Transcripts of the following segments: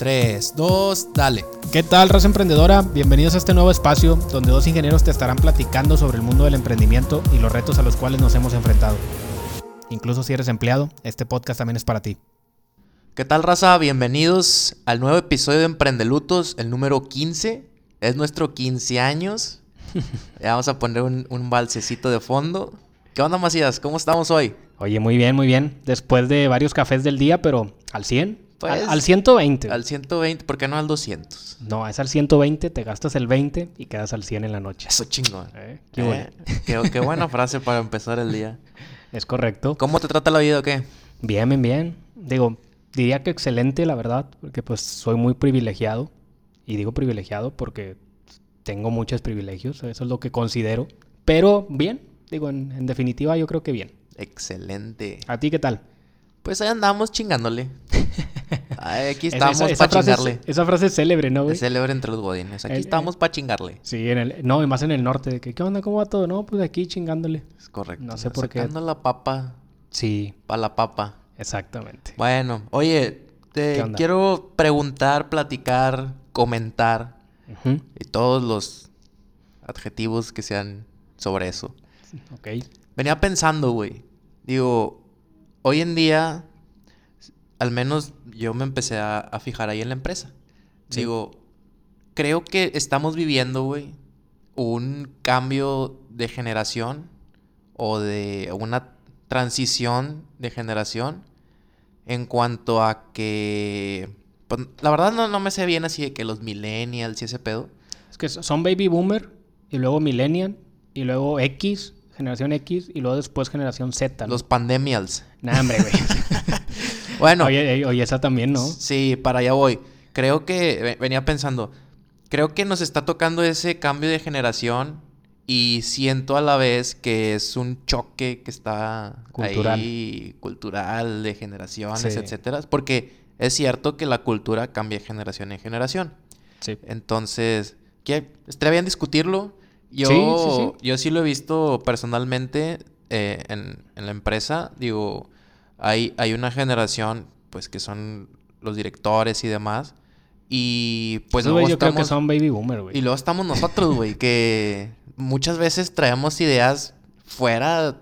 3, 2, dale. ¿Qué tal, raza emprendedora? Bienvenidos a este nuevo espacio donde dos ingenieros te estarán platicando sobre el mundo del emprendimiento y los retos a los cuales nos hemos enfrentado. Incluso si eres empleado, este podcast también es para ti. ¿Qué tal, raza? Bienvenidos al nuevo episodio de Emprendelutos, el número 15. Es nuestro 15 años. vamos a poner un, un balsecito de fondo. ¿Qué onda, Macías? ¿Cómo estamos hoy? Oye, muy bien, muy bien. Después de varios cafés del día, pero al 100. Pues, al, 120. Al 120, ¿por qué no al 200? No, es al 120, te gastas el 20 y quedas al 100 en la noche. Eso chingón. Eh, qué, eh, qué, buena frase para empezar el día. Es correcto. ¿Cómo te trata la vida o qué? Bien, bien, bien. Digo, diría que excelente, la verdad, porque pues soy muy privilegiado. Y digo privilegiado porque tengo muchos privilegios, eso es lo que considero. Pero bien, digo, en definitiva yo creo que bien. Excelente. ¿A ti qué tal? Pues ahí andamos chingándole. aquí estamos para chingarle. esa frase es célebre, ¿no, güey? Es célebre entre los godines. Aquí estamos para chingarle. Sí, en el, no, y más en el norte. De que, ¿Qué onda? ¿Cómo va todo? No, pues aquí chingándole. Es correcto. No sé por qué. Sacando la papa. Sí. Para la papa. Exactamente. Bueno, oye, te quiero preguntar, platicar, comentar. Y todos los adjetivos que sean sobre eso. Ok. Venía pensando, güey. Digo, hoy en día al menos yo me empecé a, fijar ahí en la empresa. Digo, creo que estamos viviendo, güey, un cambio de generación o de una transición de generación en cuanto a que... Pues, la verdad no, no me sé bien así de que los millennials y ese pedo. Es que son baby boomer y luego millennial y luego X, generación X y luego después generación Z. Los pandemials. Nah, hombre, güey. Bueno. Oye, oye, esa también, ¿no? Sí, para allá voy. Creo que venía pensando, creo que nos está tocando ese cambio de generación y siento a la vez que es un choque que está cultural. ahí, cultural, de generaciones, etcétera. Porque es cierto que la cultura cambia de generación en generación. Sí. Entonces, ¿qué? estaría bien discutirlo. Yo sí, sí, yo sí lo he visto personalmente eh, en, en la empresa. Digo, hay, hay una generación, pues, que son los directores y demás. Y pues luego yo creo que son baby boomer, güey. Y luego estamos nosotros, güey, que muchas veces traemos ideas fuera,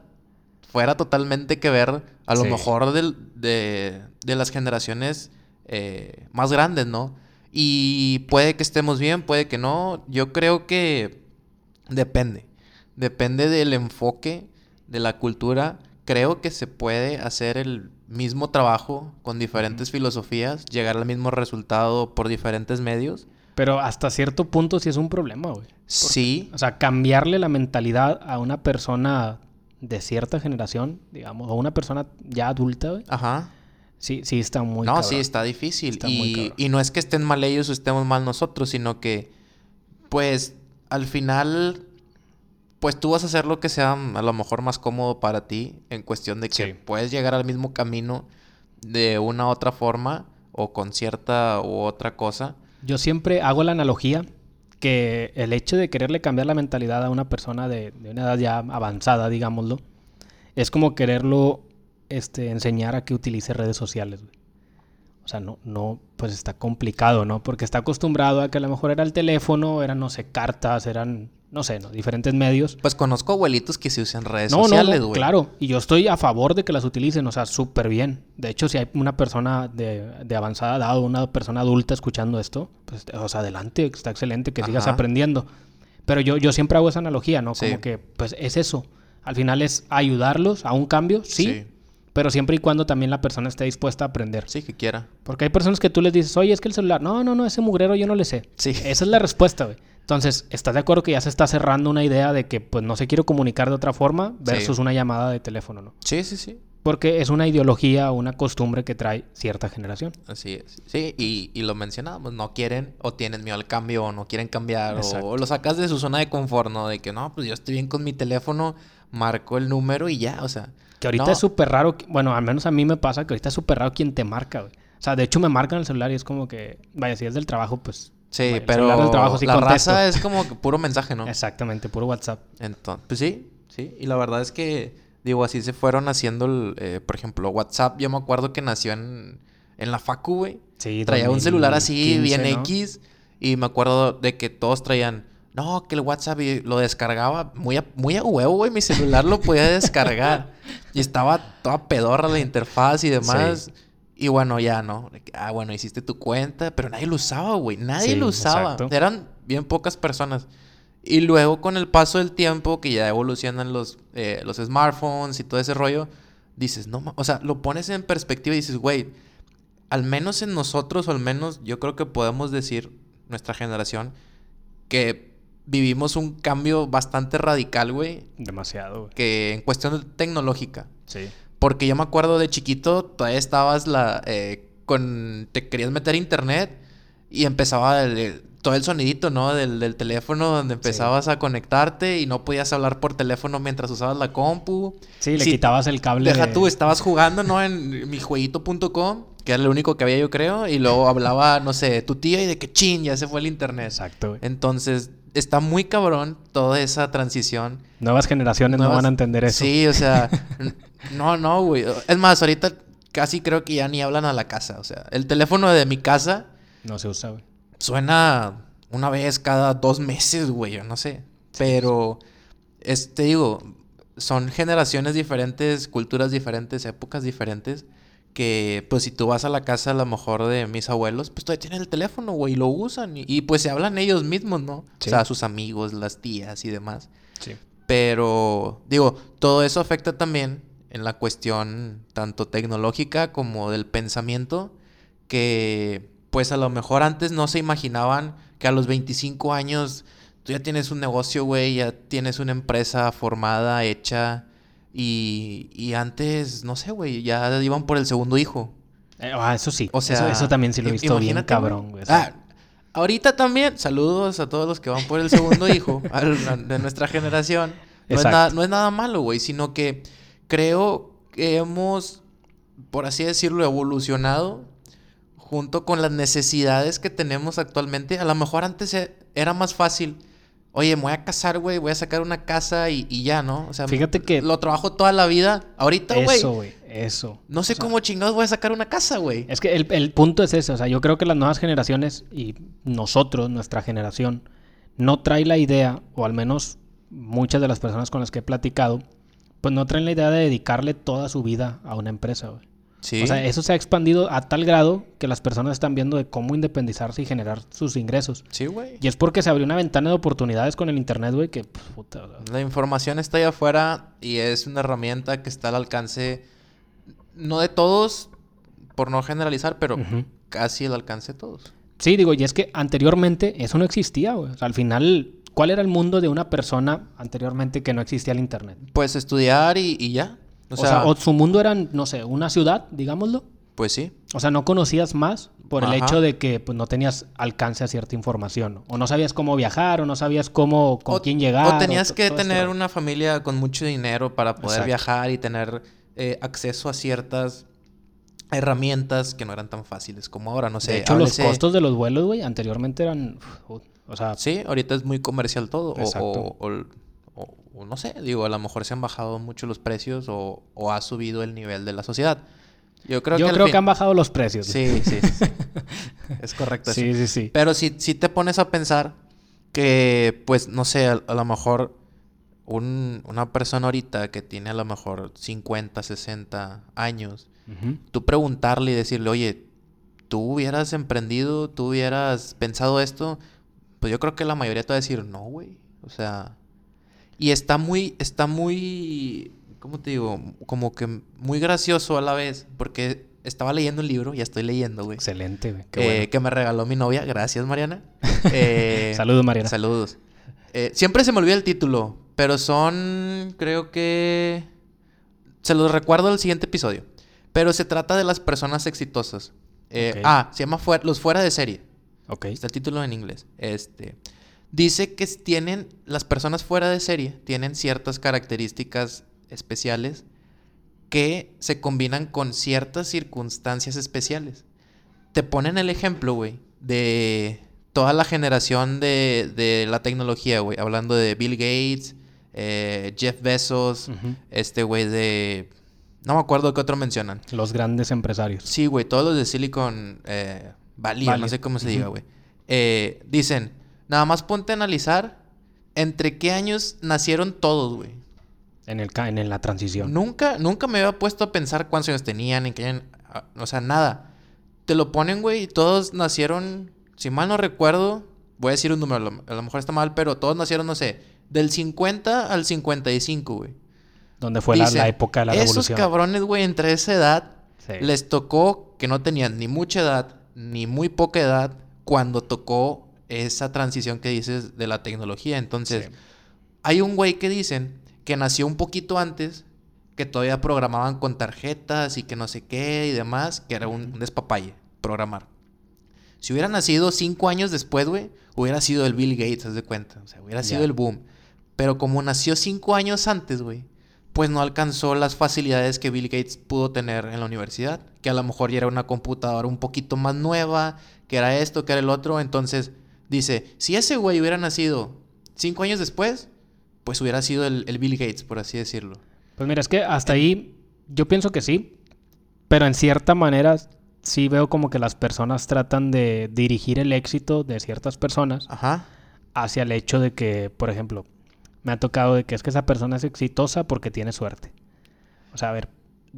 fuera totalmente que ver, a lo mejor de, de, las generaciones eh, más grandes, ¿no? Y puede que estemos bien, puede que no. Yo creo que depende. Depende del enfoque de la cultura creo que se puede hacer el mismo trabajo con diferentes filosofías, llegar al mismo resultado por diferentes medios. Pero hasta cierto punto sí es un problema, güey. Sí. O sea, cambiarle la mentalidad a una persona de cierta generación, digamos, o una persona ya adulta, güey. Ajá. Sí, sí está muy No, sí está difícil. y, y no es que estén mal ellos o estemos mal nosotros, sino que, pues, al final pues tú vas a hacer lo que sea a lo mejor más cómodo para ti en cuestión de que puedes llegar al mismo camino de una u otra forma o con cierta u otra cosa. Yo siempre hago la analogía que el hecho de quererle cambiar la mentalidad a una persona de, una edad ya avanzada, digámoslo, es como quererlo este, enseñar a que utilice redes sociales. O sea, no, no, pues está complicado, ¿no? Porque está acostumbrado a que a lo mejor era el teléfono, eran, no sé, cartas, eran no sé, ¿no? diferentes medios. Pues conozco abuelitos que se usan redes sociales, güey. claro. Y yo estoy a favor de que las utilicen, o sea, súper bien. De hecho, si hay una persona de, de avanzada edad o una persona adulta escuchando esto, pues, o sea, adelante, está excelente que sigas aprendiendo. Pero yo, yo siempre hago esa analogía, ¿no? Como que, pues, es eso. Al final es ayudarlos a un cambio, sí, sí. Pero siempre y cuando también la persona esté dispuesta a aprender. Sí, que quiera. Porque hay personas que tú les dices, oye, es que el celular, no, no, no, ese mugrero yo no le sé. Sí. Esa es la respuesta, güey. Entonces, ¿estás de acuerdo que ya se está cerrando una idea de que pues no se quiere comunicar de otra forma versus una llamada de teléfono, ¿no? Sí, sí, sí. Porque es una ideología o una costumbre que trae cierta generación. Así es. Sí, y, y lo mencionábamos, no quieren o tienen miedo al cambio o no quieren cambiar o, lo sacas de su zona de confort, ¿no? De que no, pues yo estoy bien con mi teléfono, marco el número y ya, o sea. Que ahorita es súper raro, bueno, al menos a mí me pasa que ahorita es súper raro quien te marca, güey. O sea, de hecho me marcan el celular y es como que, vaya, si es del trabajo, pues Sí, pero la raza es como puro mensaje, ¿no? Exactamente, puro WhatsApp. Entonces, pues sí, sí. Y la verdad es que, digo, así se fueron haciendo, el, eh, por ejemplo, WhatsApp. Yo me acuerdo que nació en, en la facu, güey. Sí, Traía un celular así, bien X. Y me acuerdo de que todos traían. No, que el WhatsApp lo descargaba muy a, muy a huevo, güey. Mi celular lo podía descargar. y estaba toda pedorra la interfaz y demás. Y bueno, ya, ¿no? Ah, bueno, hiciste tu cuenta, pero nadie lo usaba, güey. Nadie lo usaba. Eran bien pocas personas. Y luego, con el paso del tiempo, que ya evolucionan los, eh, los smartphones y todo ese rollo, dices, no, o sea, lo pones en perspectiva y dices, güey, al menos en nosotros, o al menos yo creo que podemos decir, nuestra generación, que vivimos un cambio bastante radical, güey. Demasiado, güey. Que en cuestión tecnológica. Sí. Porque yo me acuerdo de chiquito, todavía estabas la, eh, con, te querías meter internet y empezaba el, todo el sonidito, ¿no? Del, teléfono donde empezabas a conectarte y no podías hablar por teléfono mientras usabas la compu. Sí, le quitabas el cable. Deja tú, estabas jugando, ¿no? En mijueguito.com, que era lo único que había yo creo, y luego hablaba, no sé, tu tía y de que chin, ya se fue el internet. Exacto. Entonces, está muy cabrón toda esa transición. Nuevas generaciones no van a entender eso. Sí, o sea, no, no, güey. Es más, ahorita casi creo que ya ni hablan a la casa. O sea, el teléfono de mi casa... No se usa, güey suena una vez cada dos meses, güey, yo no sé. Pero, te digo, son generaciones diferentes, culturas diferentes, épocas diferentes. Que, pues, si tú vas a la casa, a lo mejor de mis abuelos, pues todavía tienen el teléfono, güey, y lo usan. Y, pues se hablan ellos mismos, ¿no? O sea, sus amigos, las tías y demás. Sí. Pero, digo, todo eso afecta también en la cuestión tanto tecnológica como del pensamiento. Que pues a lo mejor antes no se imaginaban que a los 25 años tú ya tienes un negocio, güey, ya tienes una empresa formada, hecha. Y, antes, no sé, güey, ya iban por el segundo hijo. Eh, ah, eso sí. O sea, eso, también sí lo he visto bien cabrón, güey. Ah, ahorita también, saludos a todos los que van por el segundo hijo de nuestra generación. No es, nada, no es nada malo, güey, sino que creo que hemos, por así decirlo, evolucionado junto con las necesidades que tenemos actualmente. A lo mejor antes e, era más fácil. Oye, me voy a casar, güey, voy a sacar una casa y, ya, ¿no? O sea, fíjate que. Lo trabajo toda la vida. Ahorita, güey. Eso, güey, eso. No sé cómo chingados voy a sacar una casa, güey. Es que el, punto es ese. O sea, yo creo que las nuevas generaciones y nosotros, nuestra generación, no trae la idea, o al menos muchas de las personas con las que he platicado, pues no traen la idea de dedicarle toda su vida a una empresa, güey. O sea, eso se ha expandido a tal grado que las personas están viendo de cómo independizarse y generar sus ingresos. Sí, güey. Y es porque se abrió una ventana de oportunidades con el internet, güey, que puta, La información está ahí afuera y es una herramienta que está al alcance, no de todos, por no generalizar, pero casi al alcance de todos. Sí, digo, y es que anteriormente eso no existía, güey. O sea, al final, ¿cuál era el mundo de una persona anteriormente que no existía el internet? Pues estudiar y ya. O, sea, o su mundo era, no sé, una ciudad, digámoslo. Pues sí. O sea, no conocías más por el hecho de que pues, no tenías alcance a cierta información. O no sabías cómo viajar, o no sabías cómo, con quién llegar. O tenías que tener una familia con mucho dinero para poder viajar y tener eh, acceso a ciertas herramientas que no eran tan fáciles como ahora, no sé. De hecho, los costos de los vuelos, güey, anteriormente eran... o sea... Sí, ahorita es muy comercial todo. O, o no sé, digo, a lo mejor se han bajado mucho los precios o, ha subido el nivel de la sociedad. Yo creo, que, creo que han bajado los precios. Sí, sí, es correcto. sí, sí, sí. Pero si, si te pones a pensar que, pues, no sé, a, lo mejor una persona ahorita que tiene a lo mejor 50, 60 años, tú preguntarle y decirle, oye, tú hubieras emprendido, tú hubieras pensado esto, pues yo creo que la mayoría te va a decir, no, güey. O sea, y está muy, está muy, ¿cómo te digo? Como que muy gracioso a la vez, porque estaba leyendo el libro, ya estoy leyendo, güey. Excelente, güey. Eh, que me regaló mi novia. Gracias, Mariana. Eh, saludos, Mariana. Saludos. Eh, siempre se me olvida el título, pero son, creo que... Se los recuerdo el siguiente episodio. Pero se trata de las personas exitosas. Ah, se llama Los Fuera de Serie. Ok. Está el título en inglés. Este... Dice que tienen, las personas fuera de serie tienen ciertas características especiales que se combinan con ciertas circunstancias especiales. Te ponen el ejemplo, güey, de toda la generación de, la tecnología, güey. Hablando de Bill Gates, eh, Jeff Bezos, este güey de... No me acuerdo qué otro mencionan. Los grandes empresarios. Sí, güey, todos los de Silicon eh, Valley, no sé cómo se diga, güey. Eh, dicen, nada más ponte a analizar entre qué años nacieron todos, güey. En, el, en la transición. Nunca, nunca me había puesto a pensar cuántos años tenían, en qué año, ah, o sea, nada. Te lo ponen, güey, y todos nacieron, si mal no recuerdo, voy a decir un número, a lo mejor está mal, pero todos nacieron, no sé, del 50 al 55, güey. Donde fue la, época de la revolución. Esos cabrones, güey, entre esa edad, les tocó que no tenían ni mucha edad, ni muy poca edad, cuando tocó esa transición que dices de la tecnología. Entonces, hay un güey que dicen que nació un poquito antes, que todavía programaban con tarjetas y que no sé qué y demás, que era un, despapalle, programar. Si hubiera nacido cinco años después, güey, hubiera sido el Bill Gates, haz de cuenta. O sea, hubiera sido el boom. Pero como nació cinco años antes, güey, pues no alcanzó las facilidades que Bill Gates pudo tener en la universidad. Que a lo mejor ya era una computadora un poquito más nueva, que era esto, que era el otro. Entonces, dice, si ese güey hubiera nacido cinco años después, pues hubiera sido el, el Bill Gates, por así decirlo. Pues mira, es que hasta ahí yo pienso que sí, pero en cierta manera sí veo como que las personas tratan de dirigir el éxito de ciertas personas hacia el hecho de que, por ejemplo, me ha tocado de que es que esa persona es exitosa porque tiene suerte. O sea, a ver,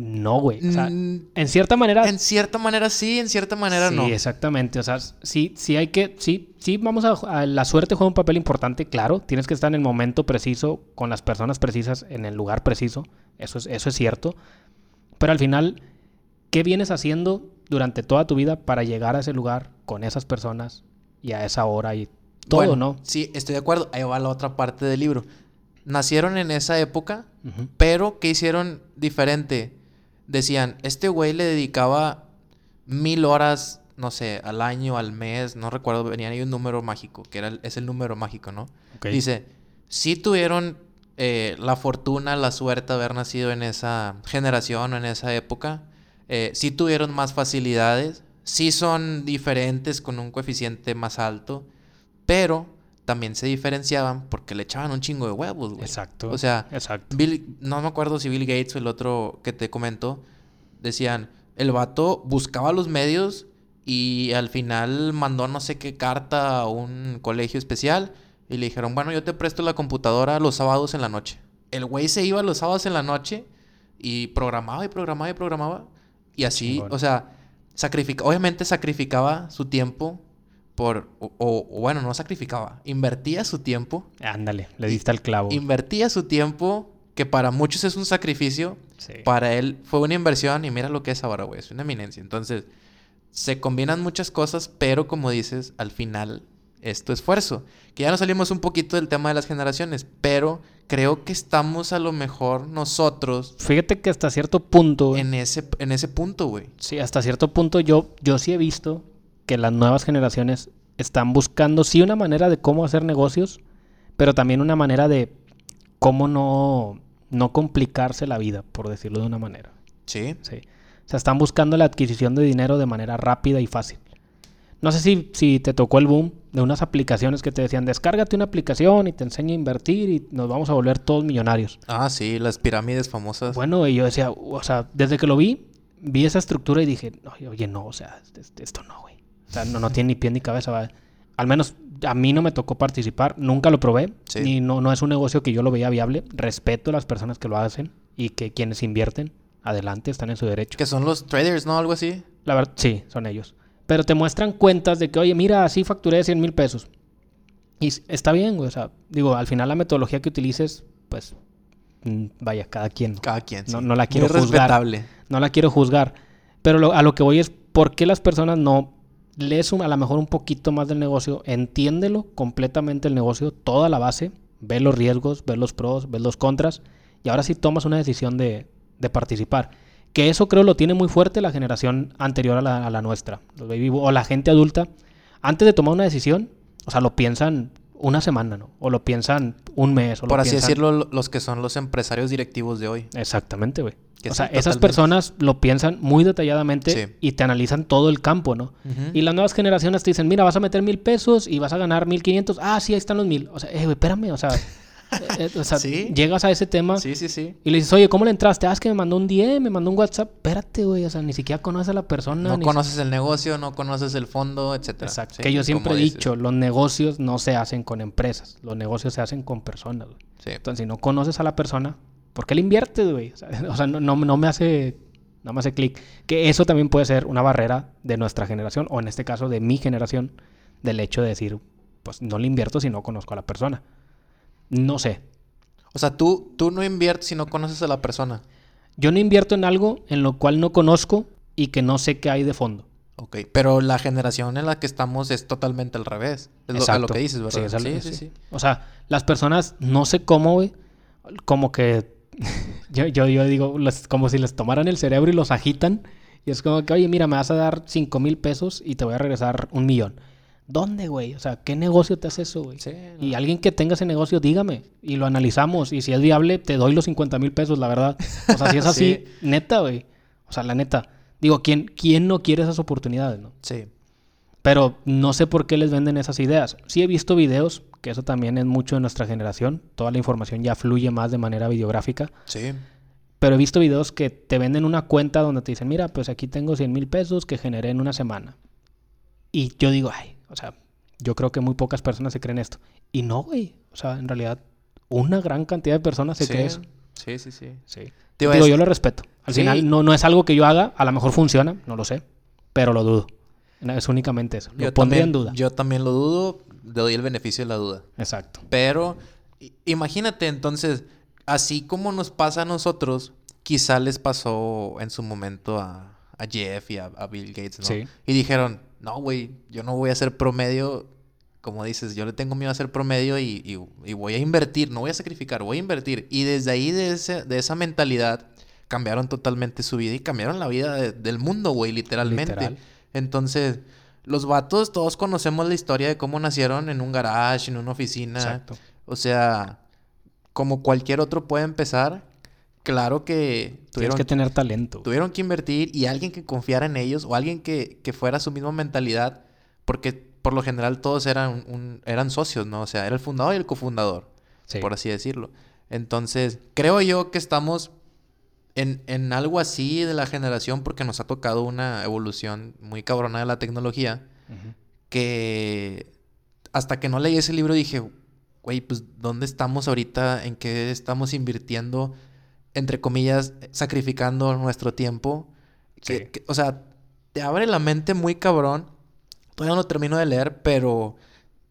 no, güey. O sea, mm, en cierta manera. En cierta manera sí, en cierta manera no. Sí, exactamente. O sea, sí, sí hay que. Sí, sí, vamos a, La suerte juega un papel importante, claro. Tienes que estar en el momento preciso, con las personas precisas, en el lugar preciso. Eso es, eso es cierto. Pero al final, ¿qué vienes haciendo durante toda tu vida para llegar a ese lugar con esas personas y a esa hora y todo, ¿no? Sí, estoy de acuerdo. Ahí va la otra parte del libro. Nacieron en esa época, pero ¿qué hicieron diferente? Decían, este güey le dedicaba mil horas, no sé, al año, al mes, no recuerdo, venía ahí un número mágico, que era es el número mágico, ¿no? Dice, si tuvieron eh, la fortuna, la suerte de haber nacido en esa generación o en esa época, eh, sí tuvieron más facilidades, sí son diferentes con un coeficiente más alto, pero también se diferenciaban porque le echaban un chingo de huevos, güey. Exacto. O sea, exacto. Bill, no me acuerdo si Bill Gates o el otro que te comentó, decían, el vato buscaba los medios y al final mandó no sé qué carta a un colegio especial y le dijeron, bueno, yo te presto la computadora los sábados en la noche. El güey se iba los sábados en la noche y programaba y programaba y programaba. Y así, o sea, obviamente sacrificaba su tiempo o, bueno, no sacrificaba, invertía su tiempo. Ándale, le diste al clavo. Invertía su tiempo, que para muchos es un sacrificio, para él fue una inversión y mira lo que es ahora, güey, es una eminencia. Entonces, se combinan muchas cosas, pero como dices, al final es tu esfuerzo. Que ya nos salimos un poquito del tema de las generaciones, pero creo que estamos a lo mejor nosotros. Fíjate que hasta cierto punto. En ese, en ese punto, güey. Sí, hasta cierto punto yo, yo sí he visto que las nuevas generaciones están buscando sí una manera de cómo hacer negocios, pero también una manera de cómo no, no complicarse la vida, por decirlo de una manera. Sí. Sí. O sea, están buscando la adquisición de dinero de manera rápida y fácil. No sé si, si te tocó el boom de unas aplicaciones que te decían, descárgate una aplicación y te enseña a invertir y nos vamos a volver todos millonarios. Ah, sí, las pirámides famosas. Bueno, y yo decía, o sea, desde que lo vi, vi esa estructura y dije, oye, no, o sea, esto no, güey. O sea, no, no tiene ni pie ni cabeza. Al menos a mí no me tocó participar, nunca lo probé. Y no, no es un negocio que yo lo veía viable. Respeto a las personas que lo hacen y que quienes invierten, adelante, están en su derecho. Que son los traders, ¿no? Algo así. La verdad, sí, son ellos. Pero te muestran cuentas de que, oye, mira, así facturé 100 mil pesos. Y está bien, güey. O sea, digo, al final la metodología que utilices, pues, mm, vaya, cada quien. Cada quien, no, no, la quiero juzgar. No la quiero juzgar. Pero a lo que voy es, ¿por qué las personas no lees a lo mejor un poquito más del negocio, entiéndelo completamente el negocio, toda la base, ve los riesgos, ve los pros, ve los contras, y ahora sí tomas una decisión de, participar. Que eso creo lo tiene muy fuerte la generación anterior a la, nuestra, los baby, o la gente adulta. Antes de tomar una decisión, o sea, lo piensan una semana, ¿no? O lo piensan un mes. O Por así decirlo, los que son los empresarios directivos de hoy. Exactamente, güey. O sea, esas personas lo piensan muy detalladamente y te analizan todo el campo, ¿no? Y las nuevas generaciones te dicen, mira, vas a meter mil pesos y vas a ganar mil quinientos. Ah, sí, ahí están los mil. O sea, eh, güey, espérame, o sea, Eh, o sea, llegas a ese tema. Sí, sí, sí. Y le dices, oye, ¿cómo le entraste? Ah, es que me mandó un DM, me mandó un WhatsApp. Espérate, güey. O sea, ni siquiera conoces a la persona. No conoces el negocio, no conoces el fondo, etcétera. Exacto. que yo siempre he dicho, los negocios no se hacen con empresas. Los negocios se hacen con personas, güey. Entonces, si no conoces a la persona, ¿por qué le inviertes, güey? O sea, no, no, me hace... No me hace clic. Que eso también puede ser una barrera de nuestra generación, o en este caso de mi generación, del hecho de decir, pues no le invierto si no conozco a la persona. No sé. O sea, tú, tú no inviertes si no conoces a la persona. Yo no invierto en algo en lo cual no conozco y que no sé qué hay de fondo. Ok, pero la generación en la que estamos es totalmente al revés. Es lo, que dices, ¿verdad? Sí, sí, sí, O sea, las personas, no sé cómo, güey, como que yo, yo, yo digo, como si les tomaran el cerebro y los agitan. Y es como que, oye, mira, me vas a dar 5 mil pesos y te voy a regresar un millón. ¿Dónde, güey? O sea, ¿qué negocio te hace eso, güey? Y alguien que tenga ese negocio, dígame. Y lo analizamos. Y si es viable, te doy los 50 mil pesos, la verdad. O sea, si es así, neta, güey. O sea, la neta. Digo, ¿quién, ¿quién no quiere esas oportunidades, no? Sí. Pero no sé por qué les venden esas ideas. Sí he visto videos, que eso también es mucho de nuestra generación. Toda la información ya fluye más de manera videográfica. Sí. Pero he visto videos que te venden una cuenta donde te dicen, mira, pues aquí tengo 100 mil pesos que generé en una semana. Y yo digo, ay, o sea, yo creo que muy pocas personas se creen esto. Y no, güey. O sea, en realidad, una gran cantidad de personas se creen eso. Sí, sí, sí. sí. Digo, yo lo respeto. Al final, no, no es algo que yo haga. A lo mejor funciona, no lo sé. Pero lo dudo. Es únicamente eso. Lo pondría en duda. Yo también lo dudo. Le doy el beneficio de la duda. Exacto. Pero imagínate entonces, así como nos pasa a nosotros, quizá les pasó en su momento a, a Jeff y a, Bill Gates, ¿no? Sí. Y dijeron, no, güey, yo no voy a hacer promedio, como dices, yo le tengo miedo a hacer promedio y, voy a invertir, no voy a sacrificar, voy a invertir. Y desde ahí, de, de esa mentalidad, cambiaron totalmente su vida y cambiaron la vida del mundo, güey, literalmente. Entonces, los vatos, todos conocemos la historia de cómo nacieron en un garage, en una oficina. Exacto. O sea, como cualquier otro puede empezar, claro que tuvieron que tener talento. Tuvieron que invertir y alguien que confiara en ellos o alguien que, fuera su misma mentalidad, porque por lo general todos eran, un, eran socios, ¿no? O sea, era el fundador y el cofundador, por así decirlo. Entonces, creo yo que estamos en, en, algo así de la generación porque nos ha tocado una evolución muy cabrona de la tecnología que hasta que no leí ese libro dije, güey, pues ¿dónde estamos ahorita? ¿En qué estamos invirtiendo? Entre comillas, sacrificando nuestro tiempo. o sea, te abre la mente muy cabrón. Todavía no lo termino de leer, pero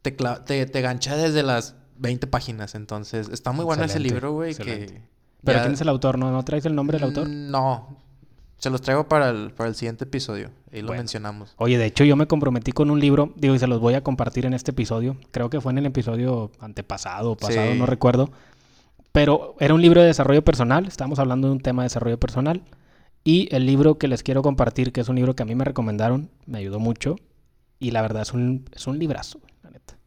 te, te, te gancha desde las 20 páginas. Entonces, está muy bueno ese libro, güey. Que ¿Pero quién es el autor? ¿No, ¿No traes el nombre del autor? Mm, no. Se los traigo para el, para el siguiente episodio. Ahí lo mencionamos. Oye, de hecho, yo me comprometí con un libro. Digo, y se los voy a compartir en este episodio. Creo que fue en el episodio antepasado, pasado, no recuerdo pero era un libro de desarrollo personal, estamos hablando de un tema de desarrollo personal. Y el libro que les quiero compartir, que es un libro que a mí me recomendaron, me ayudó mucho. Y la verdad es un, es un librazo, la neta.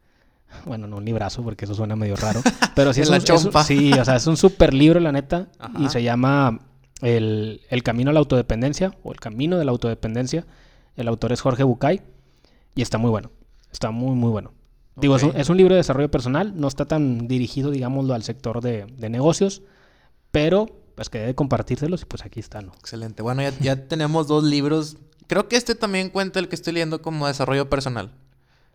Bueno, no un librazo, porque eso suena medio raro. Pero sí es, un, sí, o sea, es un super libro, la neta. Y se llama el, el, Camino a la Autodependencia o El Camino de la Autodependencia. El autor es Jorge Bucay. Y está muy bueno. Está muy, muy bueno. Digo, es un, libro de desarrollo personal, no está tan dirigido, digámoslo, al sector de, negocios, pero pues que debe compartírselos y pues aquí está, ¿no? Excelente. Bueno, ya, tenemos dos libros. Creo que este también cuenta el que estoy leyendo como desarrollo personal.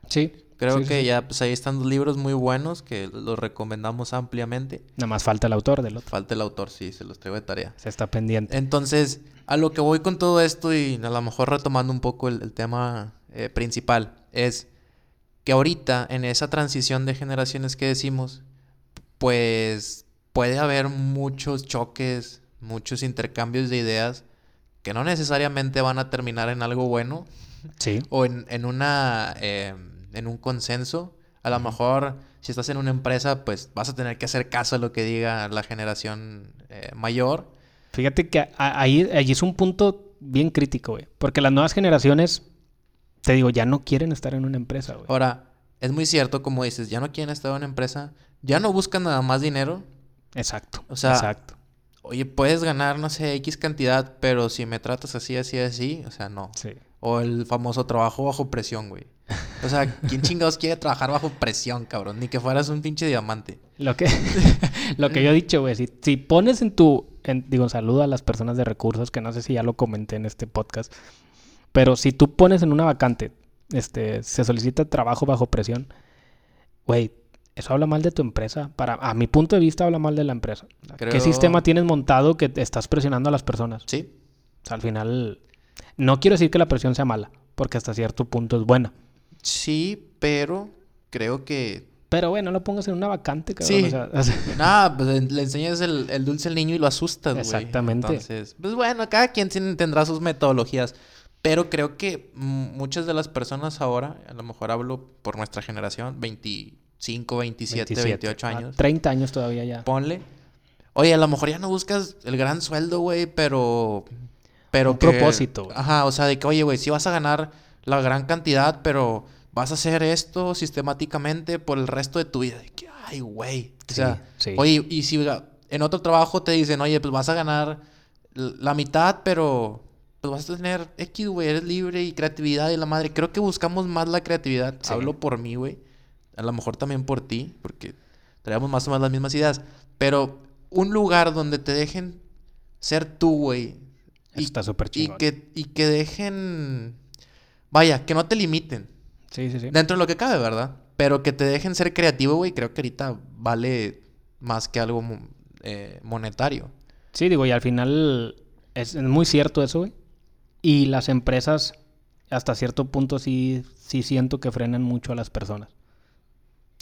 Sí. Creo que ya, pues ahí están dos libros muy buenos que los recomendamos ampliamente. Nada más falta el autor del otro. Falta el autor, sí, se los traigo de tarea. Se está pendiente. Entonces, a lo que voy con todo esto y a lo mejor retomando un poco el, tema eh, principal, es que ahorita en esa transición de generaciones que decimos, pues puede haber muchos choques, muchos intercambios de ideas que no necesariamente van a terminar en algo bueno. Sí. O en, en una. Eh, en un consenso. A lo mejor, si estás en una empresa, pues vas a tener que hacer caso a lo que diga la generación eh, mayor. Fíjate que ahí, ahí es un punto bien crítico, güey. Porque las nuevas generaciones te digo, ya no quieren estar en una empresa, güey. Ahora, es muy cierto, como dices, ya no quieren estar en una empresa, ya no buscan nada más dinero. Exacto. O sea, exacto. oye, puedes ganar, no sé, X cantidad, pero si me tratas así, así, así, o sea, no. Sí. O el famoso trabajo bajo presión, güey. O sea, ¿quién chingados quiere trabajar bajo presión, cabrón? Ni que fueras un pinche diamante. Lo que, lo que yo he dicho, güey, si, si pones en tu, digo, saludo a las personas de recursos, que no sé si ya lo comenté en este podcast, pero si tú pones en una vacante, este, se solicita trabajo bajo presión, güey, eso habla mal de tu empresa. Para, a mi punto de vista, habla mal de la empresa. ¿Qué sistema tienes montado que estás presionando a las personas? Sí. O sea, al final, no quiero decir que la presión sea mala, porque hasta cierto punto es buena. Sí, pero creo que... Pero bueno, no lo pongas en una vacante, cabrón. Sí. Nada, pues le enseñas el, dulce al niño y lo asustas, güey. Exactamente. Entonces, pues bueno, cada quien tendrá sus metodologías. Pero creo que muchas de las personas ahora, a lo mejor hablo por nuestra generación, 25, 27, 28 años. 30 años todavía ya. Ponle. Oye, a lo mejor ya no buscas el gran sueldo, güey, pero... Pero Un propósito. Ajá, o sea, de que, oye, güey, sí vas a ganar la gran cantidad, pero vas a hacer esto sistemáticamente por el resto de tu vida. De que, ay, güey. O sea, oye, y si en otro trabajo te dicen, oye, pues vas a ganar la mitad, pero pues vas a tener X, güey, eres libre y creatividad y la madre. Creo que buscamos más la creatividad. Hablo por mí, güey. A lo mejor también por ti, porque traemos más o menos las mismas ideas. Pero un lugar donde te dejen ser tú, güey. Está súper chido. Y que, y que dejen. Vaya, que no te limiten. Sí, sí, sí. Dentro de lo que cabe, ¿verdad? Pero que te dejen ser creativo, güey. Creo que ahorita vale más que algo eh, monetario. Sí, digo, y al final es muy cierto eso, güey. Y las empresas, hasta cierto punto, sí, sí siento que frenan mucho a las personas.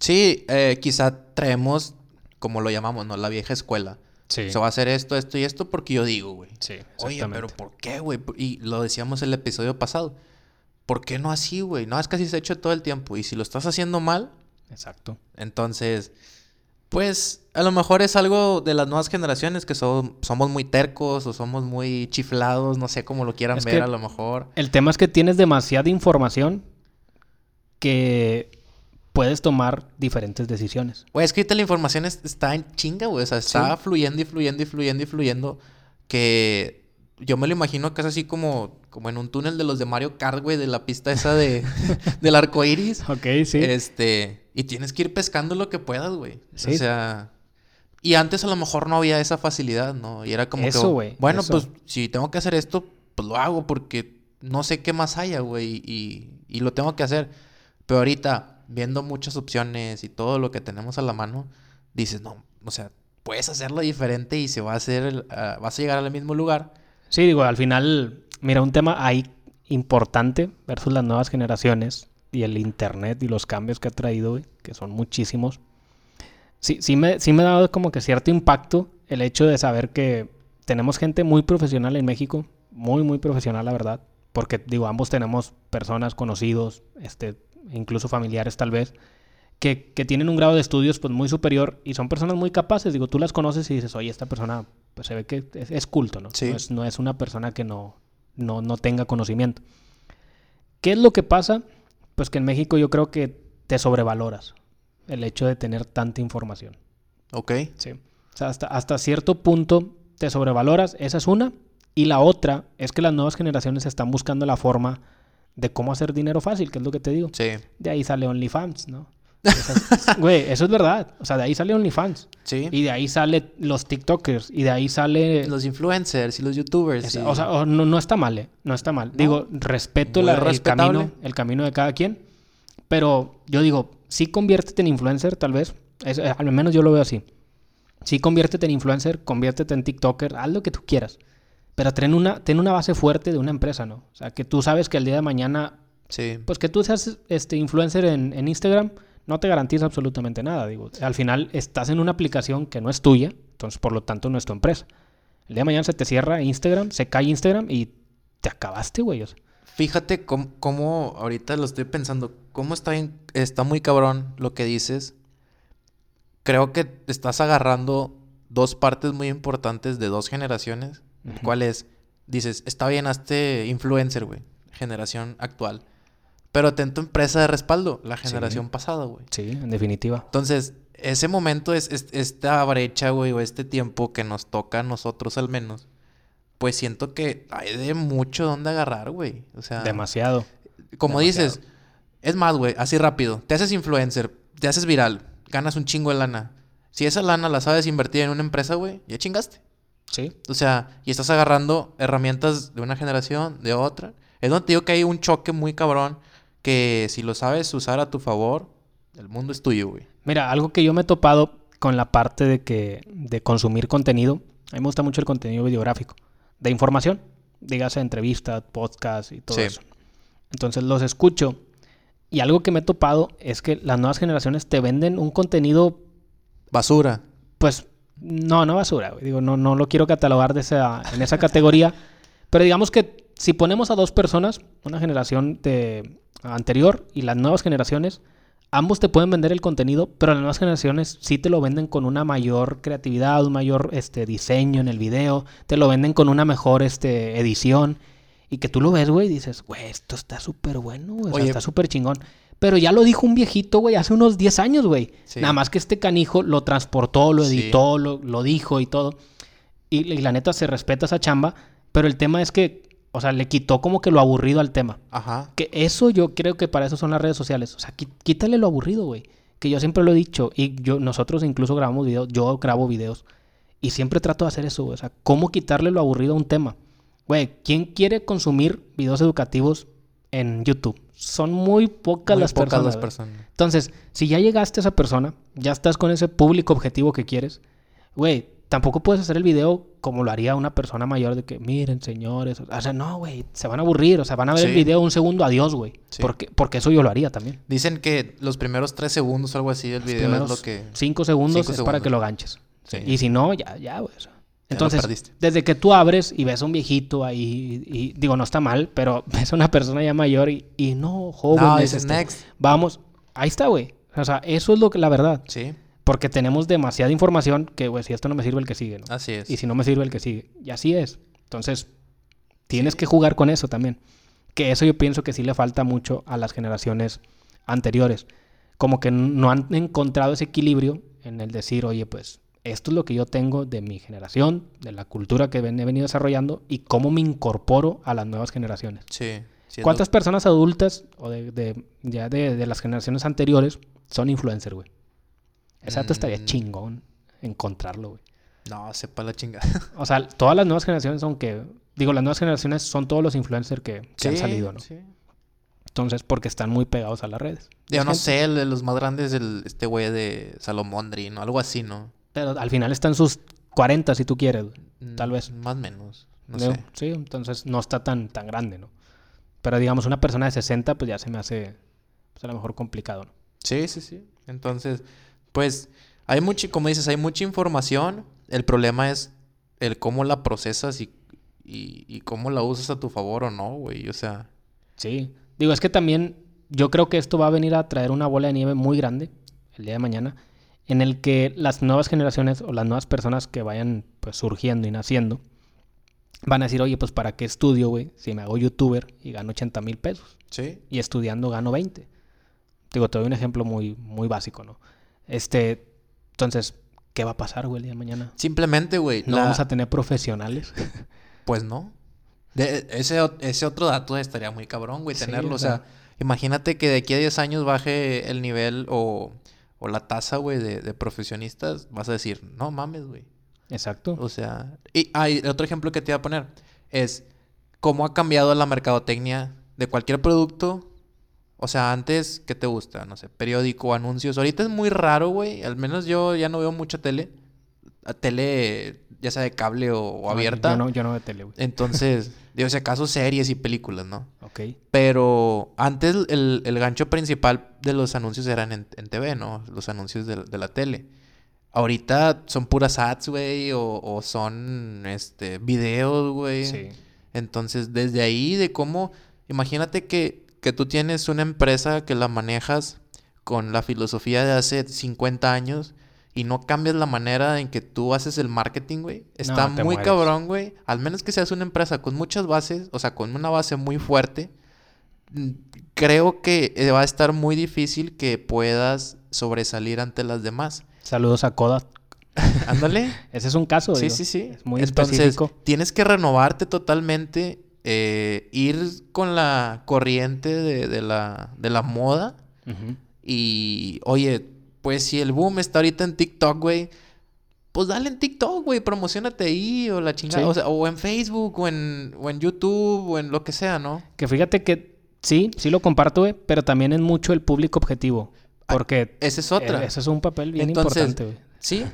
Sí, eh, quizá traemos, como lo llamamos, ¿no? La vieja escuela. Sí. Se va a hacer esto, esto y esto porque yo digo, güey. Sí, Oye, pero ¿por qué, güey? Y lo decíamos en el episodio pasado. ¿Por qué no así, güey? No, es casi se ha hecho todo el tiempo. Y si lo estás haciendo mal... Exacto. Entonces, pues a lo mejor es algo de las nuevas generaciones que somos muy tercos o somos muy chiflados, no sé cómo lo quieran ver a lo mejor. El tema es que tienes demasiada información que puedes tomar diferentes decisiones. Güey, es que ahorita la información está en chinga, güey. O sea, está fluyendo y fluyendo y fluyendo y fluyendo que yo me lo imagino que es así como, como en un túnel de los de Mario Kart, güey, de la pista esa de, del arco iris. Ok, sí. Este, y tienes que ir pescando lo que puedas, güey. Sí. O sea. Y antes a lo mejor no había esa facilidad, ¿no? Y era como eso, güey. Bueno, pues si tengo que hacer esto, pues lo hago porque no sé qué más haya, güey. Y, y lo tengo que hacer. Pero ahorita, viendo muchas opciones y todo lo que tenemos a la mano, dices, no, o sea, puedes hacerlo diferente y se va a hacer, uh, vas a llegar al mismo lugar Sí, digo, al final, mira, un tema ahí importante versus las nuevas generaciones y el internet y los cambios que ha traído, que son muchísimos. Sí, sí me, sí me ha dado como que cierto impacto el hecho de saber que tenemos gente muy profesional en México, muy, muy profesional, la verdad. Porque, digo, ambos tenemos personas conocidos, este, incluso familiares tal vez, que, que, tienen un grado de estudios pues muy superior y son personas muy capaces. Digo, tú las conoces y dices, oye, esta persona pues se ve que es, culto, ¿no? Sí. No, es, una persona que no, no, no tenga conocimiento. ¿Qué es lo que pasa? Pues que en México yo creo que te sobrevaloras el hecho de tener tanta información. Ok. Sí. O sea, hasta, hasta cierto punto te sobrevaloras, esa es una. Y la otra es que las nuevas generaciones están buscando la forma de cómo hacer dinero fácil, que es lo que te digo. Sí. De ahí sale OnlyFans, ¿no? Güey, eso es verdad. O sea, de ahí sale OnlyFans. Sí. Y de ahí sale los TikTokers. Y de ahí sale. Los influencers y los YouTubers. O sea, no, no, está mal, ¿eh? No está mal. Digo, respeto la, el, camino, el camino de cada quien. Pero yo digo, sí conviértete en influencer, tal vez. Eh, al menos yo lo veo así. Sí conviértete en influencer, conviértete en TikToker, haz lo que tú quieras. Pero ten una, ten una base fuerte de una empresa, ¿no? O sea, que tú sabes que el día de mañana. Sí. Pues que tú seas este influencer en, en Instagram no te garantiza absolutamente nada. Digo, al final estás en una aplicación que no es tuya, entonces por lo tanto no es tu empresa. El día de mañana se te cierra Instagram, se cae Instagram y te acabaste, güey. Fíjate cómo, ahorita lo estoy pensando, cómo está, está muy cabrón lo que dices. Creo que estás agarrando dos partes muy importantes de dos generaciones. ¿Cuál es? Dices, está bien, hazte influencer, güey. Generación actual. Pero ten tu empresa de respaldo, la generación pasada, güey. Sí, en definitiva. Entonces, ese momento es, esta brecha, güey, o este tiempo que nos toca a nosotros al menos, pues siento que hay de mucho donde agarrar, güey. O sea. Demasiado. Como dices, Es más, güey, así rápido. Te haces influencer, te haces viral, ganas un chingo de lana. Si esa lana la sabes invertir en una empresa, güey, ya chingaste. Sí. O sea, y estás agarrando herramientas de una generación, de otra. Es donde te digo que hay un choque muy cabrón que si lo sabes usar a tu favor, el mundo es tuyo, güey. Mira, algo que yo me he topado con la parte de que de consumir contenido, a mí me gusta mucho el contenido videográfico, de información, dígase entrevistas, podcast y todo Sí. eso. Entonces los escucho y algo que me he topado es que las nuevas generaciones te venden un contenido, Basura. pues, no, no basura, güey. digo, no, no lo quiero catalogar de esa, en esa categoría, pero digamos que si ponemos a dos personas, una generación de, anterior y las nuevas generaciones, ambos te pueden vender el contenido, pero las nuevas generaciones sí te lo venden con una mayor creatividad, un mayor este, diseño en el video, te lo venden con una mejor este, edición. Y que tú lo ves, güey, y dices, güey, esto está súper bueno, güey, o sea, Oye. está súper chingón. Pero ya lo dijo un viejito, güey, hace unos 10 años, güey. Sí. Nada más que este canijo lo transportó, lo Sí. editó, lo, lo dijo y todo. Y, y la neta se respeta esa chamba, pero el tema es que, o sea, le quitó como que lo aburrido al tema. Ajá. Que eso yo creo que para eso son las redes sociales. O sea, quítale lo aburrido, güey. Que yo siempre lo he dicho. Y yo, nosotros incluso grabamos videos. Yo grabo videos. Y siempre trato de hacer eso, güey. O sea, ¿cómo quitarle lo aburrido a un tema? Güey, ¿quién quiere consumir videos educativos en YouTube? Son muy pocas Muy las pocas personas. las personas. Entonces, si ya llegaste a esa persona, ya estás con ese público objetivo que quieres, güey, tampoco puedes hacer el video como lo haría una persona mayor de que, miren, señores. O sea, no, güey, se van a aburrir. O sea, van a ver el video un segundo, adiós, güey. Sí. Porque, porque eso yo lo haría también. Dicen que los primeros tres segundos o algo así del video es lo que... cinco segundos cinco es para que lo ganches. Sí. Y si no, ya, ya, güey. Entonces, desde que tú abres y ves a un viejito ahí, y, digo, no está mal, pero ves a una persona ya mayor y, y no, jóvenes, No, este, next. vamos, ahí está, güey. O sea, eso es lo que la verdad. Sí, Porque tenemos demasiada información que, güey, si esto no me sirve, el que sigue, ¿no? así es. Y si no me sirve, el que sigue. Y así es. Entonces, tienes que jugar con eso también. Que eso yo pienso que sí le falta mucho a las generaciones anteriores. Como que no han encontrado ese equilibrio en el decir, oye, pues esto es lo que yo tengo de mi generación, de la cultura que he venido desarrollando y cómo me incorporo a las nuevas generaciones. Sí. ¿Cuántas personas adultas o de, de- ya de, de las generaciones anteriores son influencers, güey? Exacto, estaría Mm. chingón encontrarlo, güey. No, sepa la chingada. O sea, todas las nuevas generaciones son que... Digo, las nuevas generaciones son todos los influencers que, que han salido, ¿no? Sí. Entonces, porque están muy pegados a las redes. Yo no gente- sé, el de los más grandes, el, este güey de Salomondri, ¿no? Algo así, ¿no? Pero al final están sus 40, si tú quieres. güey. Tal Mm, vez. Más o menos. No sé. Sí, entonces no está tan, tan grande, ¿no? Pero digamos, una persona de 60, pues ya se me hace, pues a lo mejor complicado, ¿no? Sí, sí, sí. Entonces, pues, hay mucha, como dices, hay mucha información. El problema es el cómo la procesas y, y, y cómo la usas a tu favor o no, güey. O sea, Sí. Digo, es que también yo creo que esto va a venir a traer una bola de nieve muy grande el día de mañana, en el que las nuevas generaciones o las nuevas personas que vayan pues surgiendo y naciendo van a decir, oye, pues ¿para qué estudio, güey? Si me hago youtuber y gano 80 mil pesos sí. y estudiando gano 20. Digo, te doy un ejemplo muy, muy básico, ¿no? Este, entonces, ¿qué va a pasar, güey, el día de mañana? Simplemente, güey. ¿No la- vamos a tener profesionales? Pues no. De- ese, ese otro dato estaría muy cabrón, güey, tenerlo. o o sea, imagínate que de aquí a 10 años baje el nivel o, o la tasa, güey, de, de profesionistas. Vas a decir, no mames, güey. Exacto. O sea, y hay otro ejemplo que te iba a poner es cómo ha cambiado la mercadotecnia de cualquier producto. O sea, antes, ¿qué te gusta? No sé, periódico, anuncios. Ahorita es muy raro, güey. Al menos yo ya no veo mucha tele. A Tele, ya sea de cable o, o No, abierta. Yo no, yo no veo tele, güey. Entonces, digo, si acaso series y películas, ¿no? Ok. Pero antes el, el gancho principal de los anuncios eran en, en TV, ¿no? Los anuncios de, de la tele. Ahorita son puras ads, güey, o, o son este videos, güey. Sí. Entonces, desde ahí, de cómo, imagínate que, que tú tienes una empresa que la manejas con la filosofía de hace 50 años y no cambias la manera en que tú haces el marketing, güey. Está muy mueres. cabrón, güey. Al menos que seas una empresa con muchas bases, o sea, con una base muy fuerte, mm, creo que eh, va a estar muy difícil que puedas sobresalir ante las demás. Saludos a Kodak. Ándale. Ese es un caso, Sí, digo. sí, sí. Es muy Entonces, específico. tienes que renovarte totalmente eh, ir con la corriente de, la, de la moda. Y, oye, pues si el boom está ahorita en TikTok, güey, pues dale en TikTok, güey, promocionate ahí o la chingada. O, en Facebook o en, o en YouTube o en lo que sea, ¿no? Que fíjate que sí, sí lo comparto, güey, pero también es mucho el público objetivo. Ah, porque... ese es otra. ese es un papel bien importante, güey. Sí,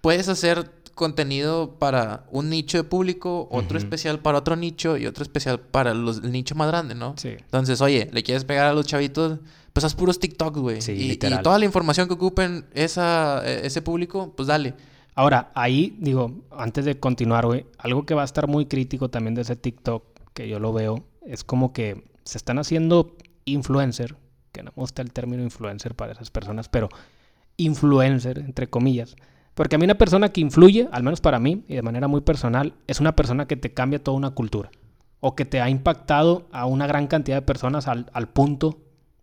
puedes hacer contenido para un nicho de público, otro especial para otro nicho y otro especial para los, el nicho más grande, ¿no? Sí. Entonces, oye, le quieres pegar a los chavitos, pues haz puros TikTok, güey. Sí, y, y, toda la información que ocupen esa, e, ese público, pues dale. Ahora, ahí, digo, antes de continuar, güey, algo que va a estar muy crítico también de ese TikTok, que yo lo veo, es como que se están haciendo influencer, que no me gusta el término influencer para esas personas, pero influencer, entre comillas. Porque a mí una persona que influye, al menos para mí, y de manera muy personal, es una persona que te cambia toda una cultura. O que te ha impactado a una gran cantidad de personas al, al punto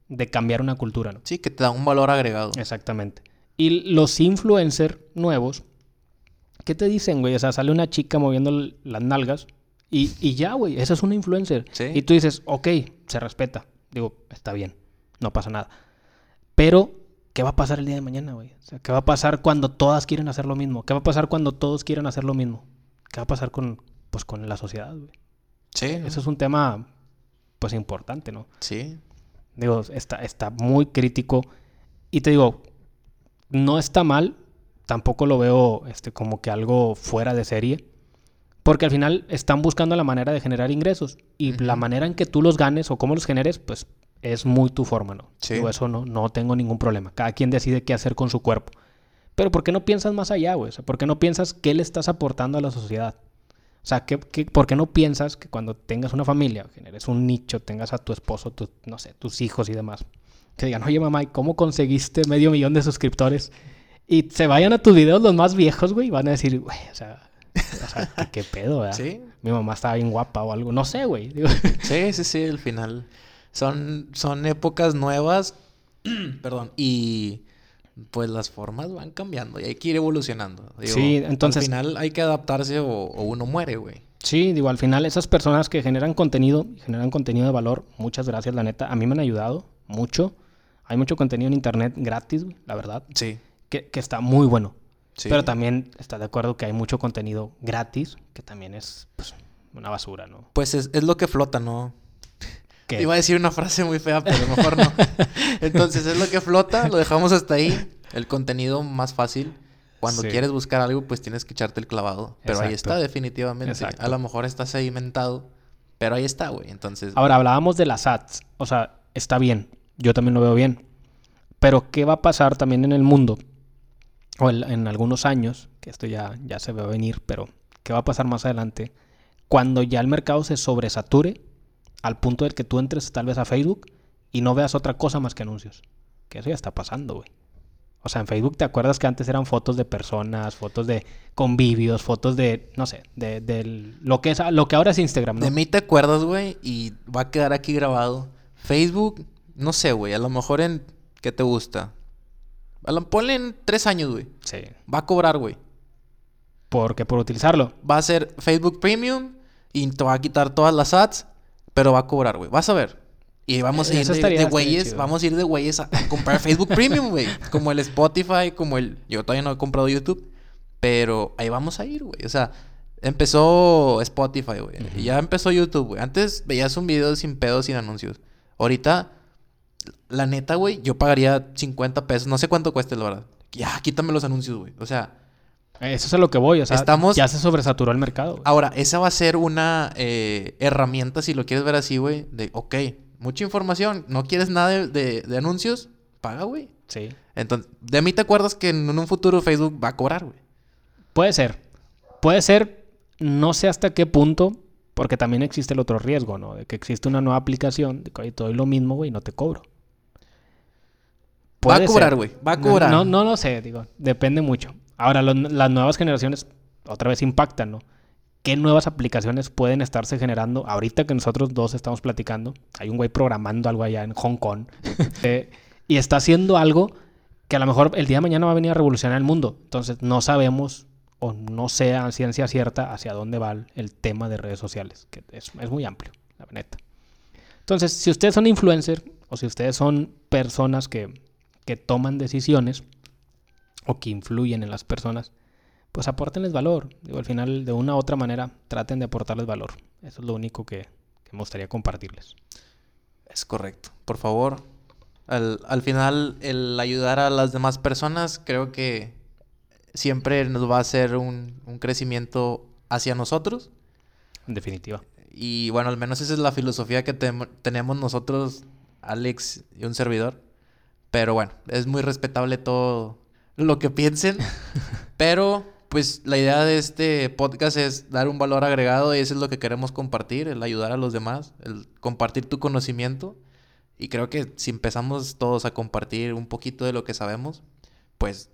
de cambiar una cultura, ¿no? Sí, que te da un valor agregado. Exactamente. Y los influencers nuevos ¿Qué te dicen, güey? O sea, sale una chica moviendo las nalgas y, y ya, güey, esa es una influencer. Y tú dices, ok, se respeta. Digo, está bien, no pasa nada. Pero, ¿qué va a pasar el día de mañana, güey? O sea, ¿qué va a pasar cuando todas quieren hacer lo mismo? ¿Qué va a pasar cuando todos quieren hacer lo mismo? ¿Qué va a pasar con, pues, con la sociedad, güey? Sí. Eso es un tema, pues, importante, ¿no? Sí. Digo, está, está muy crítico. Y te digo, no está mal tampoco lo veo este, como que algo fuera de serie. Porque al final están buscando la manera de generar ingresos. Y la manera en que tú los ganes o cómo los generes, pues es muy tu forma, ¿no? Sí. eso no, no tengo ningún problema. Cada quien decide qué hacer con su cuerpo. Pero ¿por qué no piensas más allá, güey? O sea, ¿por qué no piensas qué le estás aportando a la sociedad? O sea, ¿qué, por qué no piensas que cuando tengas una familia, generes un nicho, tengas a tu esposo, no sé, tus hijos y demás, que digan, oye mamá, ¿y cómo conseguiste medio millón de suscriptores? y se vayan a tus videos los más viejos, güey, y van a decir, güey, o sea, o sea ¿qué, pedo, ¿verdad? Sí. Mi mamá estaba bien guapa o algo, no sé, güey. Sí, sí, sí, al final. Son, son épocas nuevas, perdón, y pues las formas van cambiando y hay que ir evolucionando. sí, entonces... Al final hay que adaptarse o, o uno muere, güey. Sí, digo, al final esas personas que generan contenido, generan contenido de valor, muchas gracias, la neta, a mí me han ayudado mucho. Hay mucho contenido en internet gratis, la verdad. Sí que, está muy bueno. Pero también está de acuerdo que hay mucho contenido gratis, que también es pues, una basura, ¿no? Pues es, lo que flota, ¿no? Iba a decir una frase muy fea, pero mejor no. Entonces es lo que flota, lo dejamos hasta ahí. El contenido más fácil. Cuando quieres buscar algo, pues tienes que echarte el clavado. Pero ahí está, definitivamente. A lo mejor está sedimentado, pero ahí está, güey. Entonces. Ahora, hablábamos de las ads. O sea, está bien. Yo también lo veo bien. Pero, ¿qué va a pasar también en el mundo? o en, algunos años, que esto ya, ya se ve venir, pero ¿qué va a pasar más adelante? Cuando ya el mercado se sobresature al punto del que tú entres tal vez a Facebook y no veas otra cosa más que anuncios. Que eso ya está pasando, güey. O sea, en Facebook te acuerdas que antes eran fotos de personas, fotos de convivios, fotos de, no sé, de, lo, que es, lo que ahora es Instagram, ¿no? De mí te acuerdas, güey, y va a quedar aquí grabado. Facebook, no sé, güey, a lo mejor en, ¿qué te gusta? Ponle en tres años, güey. Sí. Va a cobrar, güey. ¿Por qué? Por utilizarlo. Va a ser Facebook Premium y te va a quitar todas las ads, pero va a cobrar, güey. Vas a ver. Y vamos a ir de, güeyes, vamos a ir de güeyes a, comprar Facebook Premium, güey. Como el Spotify, como el... Yo todavía no he comprado YouTube, pero ahí vamos a ir, güey. O sea, empezó Spotify, güey. Y ya empezó YouTube, güey. Antes veías un video sin pedos, sin anuncios. Ahorita la neta, güey, yo pagaría 50 pesos. No sé cuánto cueste, la verdad. Ya, quítame los anuncios, güey. O sea... Eso es a lo que voy, o sea, estamos... ya se sobresaturó el mercado. Ahora, esa va a ser una eh, herramienta, si lo quieres ver así, güey, de, ok, mucha información, no quieres nada de, anuncios, paga, güey. Sí. Entonces, de mí te acuerdas que en un futuro Facebook va a cobrar, güey. Puede ser. Puede ser, no sé hasta qué punto, porque también existe el otro riesgo, ¿no? De que existe una nueva aplicación, de que todo es lo mismo, güey, y no te cobro va a cobrar, güey. Va a cobrar. No, no, lo sé, digo. Depende mucho. Ahora, las nuevas generaciones otra vez impactan, ¿no? ¿Qué nuevas aplicaciones pueden estarse generando? Ahorita que nosotros dos estamos platicando, hay un güey programando algo allá en Hong Kong eh, y está haciendo algo que a lo mejor el día de mañana va a venir a revolucionar el mundo. Entonces, no sabemos o no sea ciencia cierta hacia dónde va el tema de redes sociales, que es, muy amplio. la neta. Entonces, si ustedes son influencers o si ustedes son personas que, que toman decisiones o que influyen en las personas, pues apórtenles valor. Digo, al final, de una u otra manera, traten de aportarles valor. Eso es lo único que, que me gustaría compartirles. Es correcto. Por favor, al, al, final, el ayudar a las demás personas, creo que siempre nos va a hacer un, un crecimiento hacia nosotros. En definitiva. Y bueno, al menos esa es la filosofía que te tenemos nosotros, Alex y un servidor. Pero bueno, es muy respetable todo lo que piensen. pero pues la idea de este podcast es dar un valor agregado y eso es lo que queremos compartir, el ayudar a los demás, el compartir tu conocimiento. Y creo que si empezamos todos a compartir un poquito de lo que sabemos, pues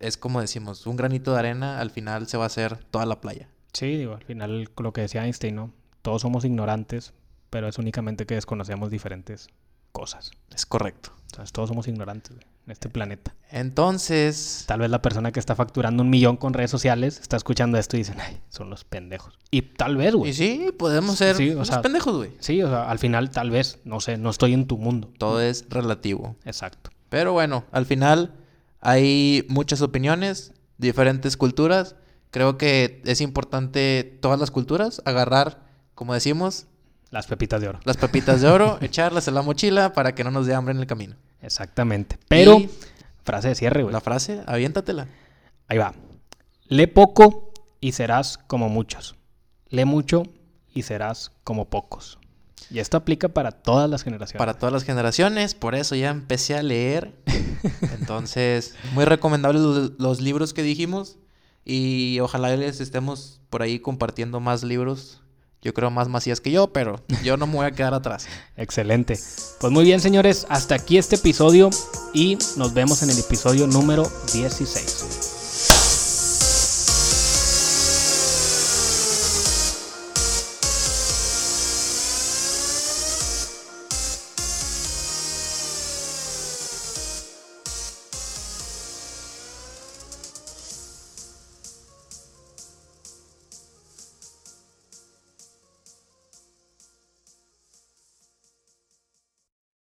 es como decimos, un granito de arena al final se va a hacer toda la playa. Sí, digo, al final lo que decía Einstein, ¿no? Todos somos ignorantes, pero es únicamente que desconocemos diferentes cosas. Es correcto. Entonces, todos somos ignorantes en este planeta. Entonces. Tal vez la persona que está facturando un millón con redes sociales está escuchando esto y dicen, ay, son los pendejos. Y tal vez, güey. Y sí, podemos ser los pendejos, güey. Sí, o sea, al final, tal vez, no sé, no estoy en tu mundo. Todo es relativo. Exacto. Pero bueno, al final hay muchas opiniones, diferentes culturas. Creo que es importante todas las culturas agarrar, como decimos, las pepitas de oro. Las pepitas de oro, echarlas en la mochila para que no nos dé hambre en el camino. Exactamente. Pero, frase de cierre, güey. La frase, aviéntatela. Ahí va. Lee poco y serás como muchos. Lee mucho y serás como pocos. Y esto aplica para todas las generaciones. Para todas las generaciones, por eso ya empecé a leer. Entonces, muy recomendables los libros que dijimos. Y ojalá les estemos por ahí compartiendo más libros yo creo más Macías que yo, pero yo no me voy a quedar atrás. Excelente. Pues muy bien, señores, hasta aquí este episodio y nos vemos en el episodio número 16.